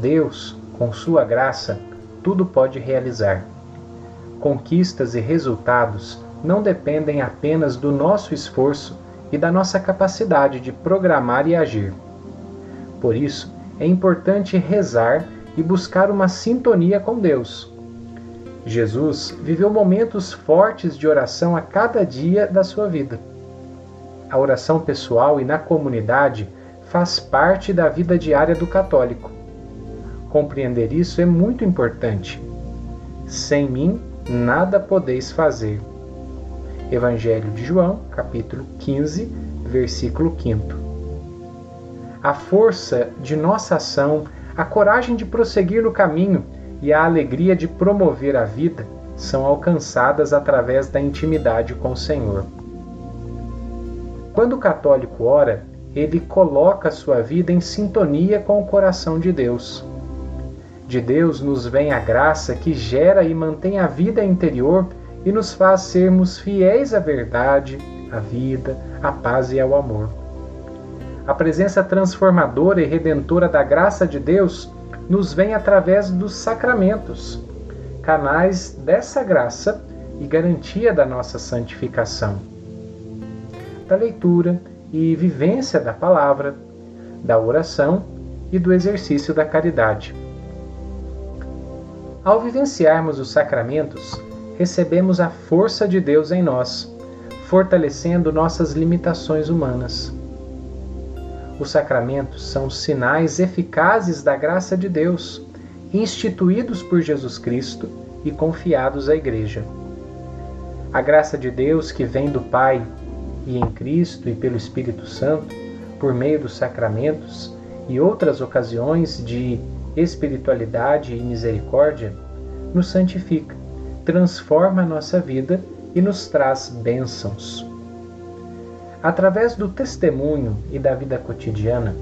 Deus, com sua graça, tudo pode realizar. Conquistas e resultados não dependem apenas do nosso esforço e da nossa capacidade de programar e agir. Por isso, é importante rezar e buscar uma sintonia com Deus. Jesus viveu momentos fortes de oração a cada dia da sua vida. A oração pessoal e na comunidade faz parte da vida diária do católico. Compreender isso é muito importante. Sem mim, nada podeis fazer. Evangelho de João, capítulo 15, versículo 5. A força de nossa ação, a coragem de prosseguir no caminho e a alegria de promover a vida são alcançadas através da intimidade com o Senhor. Quando o católico ora, ele coloca sua vida em sintonia com o coração de Deus. De Deus nos vem a graça que gera e mantém a vida interior e nos faz sermos fiéis à verdade, à vida, à paz e ao amor. A presença transformadora e redentora da graça de Deus nos vem através dos sacramentos, canais dessa graça e garantia da nossa santificação. Da leitura e vivência da palavra, da oração e do exercício da caridade. Ao vivenciarmos os sacramentos, recebemos a força de Deus em nós, fortalecendo nossas limitações humanas. Os sacramentos são sinais eficazes da graça de Deus, instituídos por Jesus Cristo e confiados à Igreja. A graça de Deus que vem do Pai e em Cristo e pelo Espírito Santo, por meio dos sacramentos e outras ocasiões de espiritualidade e misericórdia, nos santifica, transforma a nossa vida e nos traz bênçãos. Através do testemunho e da vida cotidiana,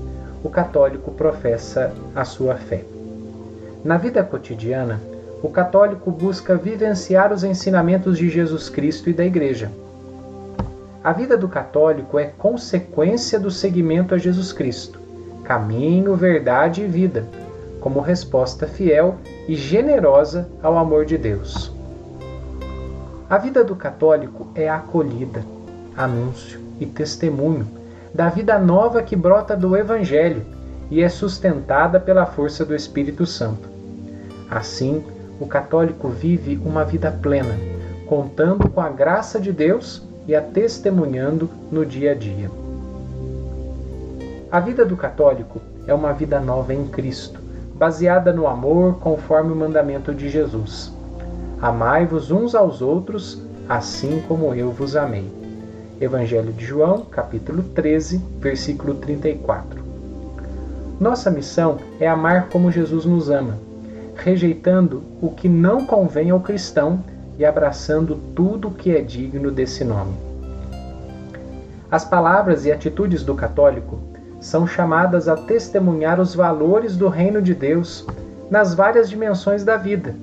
o católico professa a sua fé. Na vida cotidiana, o católico busca vivenciar os ensinamentos de Jesus Cristo e da Igreja a vida do católico é consequência do seguimento a Jesus Cristo, caminho, verdade e vida, como resposta fiel e generosa ao amor de Deus. A vida do católico é acolhida, anúncio e testemunho da vida nova que brota do Evangelho e é sustentada pela força do Espírito Santo. Assim, o católico vive uma vida plena, contando com a graça de Deus e a testemunhando no dia a dia. A vida do católico é uma vida nova em Cristo, baseada no amor conforme o mandamento de Jesus. Amai-vos uns aos outros, assim como eu vos amei. Evangelho de João, capítulo 13, versículo 34. Nossa missão é amar como Jesus nos ama, rejeitando o que não convém ao cristão e abraçando tudo o que é digno desse nome. As palavras e atitudes do católico são chamadas a testemunhar os valores do reino de Deus nas várias dimensões da vida: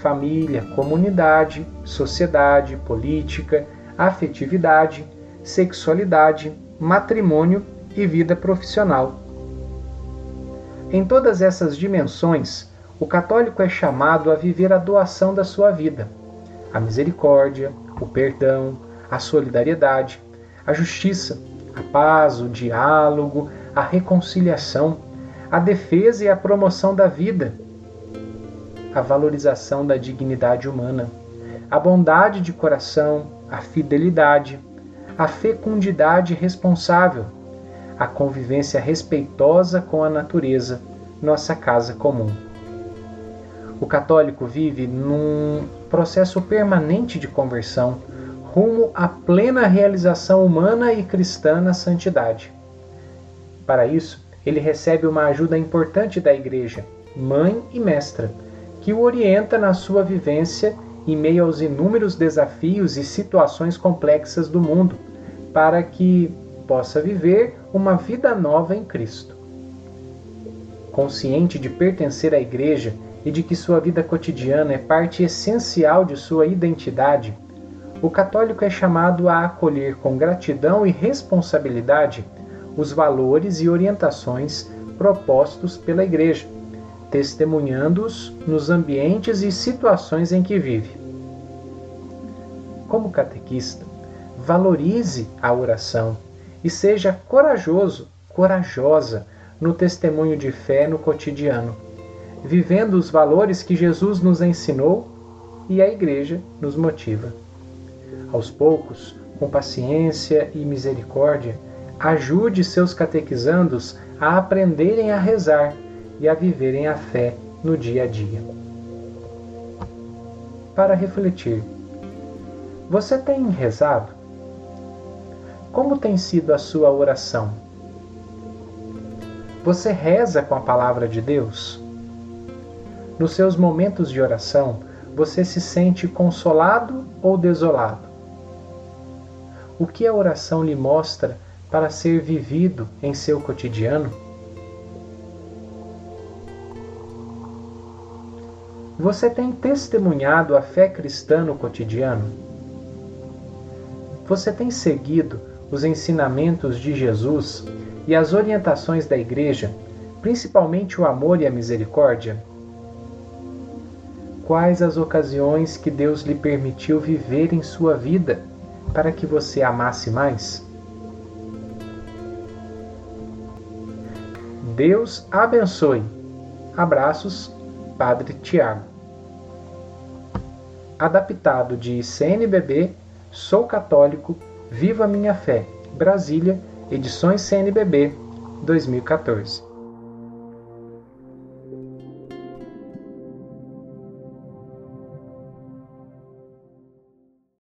família, comunidade, sociedade, política, afetividade, sexualidade, matrimônio e vida profissional. Em todas essas dimensões, o católico é chamado a viver a doação da sua vida a misericórdia, o perdão, a solidariedade, a justiça, a paz, o diálogo, a reconciliação, a defesa e a promoção da vida, a valorização da dignidade humana, a bondade de coração, a fidelidade, a fecundidade responsável, a convivência respeitosa com a natureza, nossa casa comum. O católico vive num processo permanente de conversão rumo à plena realização humana e cristã na santidade. Para isso, ele recebe uma ajuda importante da Igreja, mãe e mestra, que o orienta na sua vivência em meio aos inúmeros desafios e situações complexas do mundo, para que possa viver uma vida nova em Cristo. Consciente de pertencer à Igreja e de que sua vida cotidiana é parte essencial de sua identidade, o católico é chamado a acolher com gratidão e responsabilidade os valores e orientações propostos pela Igreja, testemunhando-os nos ambientes e situações em que vive. Como catequista, valorize a oração e seja corajoso, corajosa no testemunho de fé no cotidiano, vivendo os valores que Jesus nos ensinou e a Igreja nos motiva. Aos poucos, com paciência e misericórdia, ajude seus catequizandos a aprenderem a rezar e a viverem a fé no dia a dia. Para refletir, você tem rezado? Como tem sido a sua oração? Você reza com a palavra de Deus? Nos seus momentos de oração, você se sente consolado ou desolado? O que a oração lhe mostra para ser vivido em seu cotidiano? Você tem testemunhado a fé cristã no cotidiano? Você tem seguido os ensinamentos de Jesus e as orientações da Igreja, principalmente o amor e a misericórdia? Quais as ocasiões que Deus lhe permitiu viver em sua vida para que você amasse mais? Deus abençoe. Abraços, Padre Tiago. Adaptado de CNBB, Sou Católico, Viva Minha Fé, Brasília, Edições CNBB, 2014.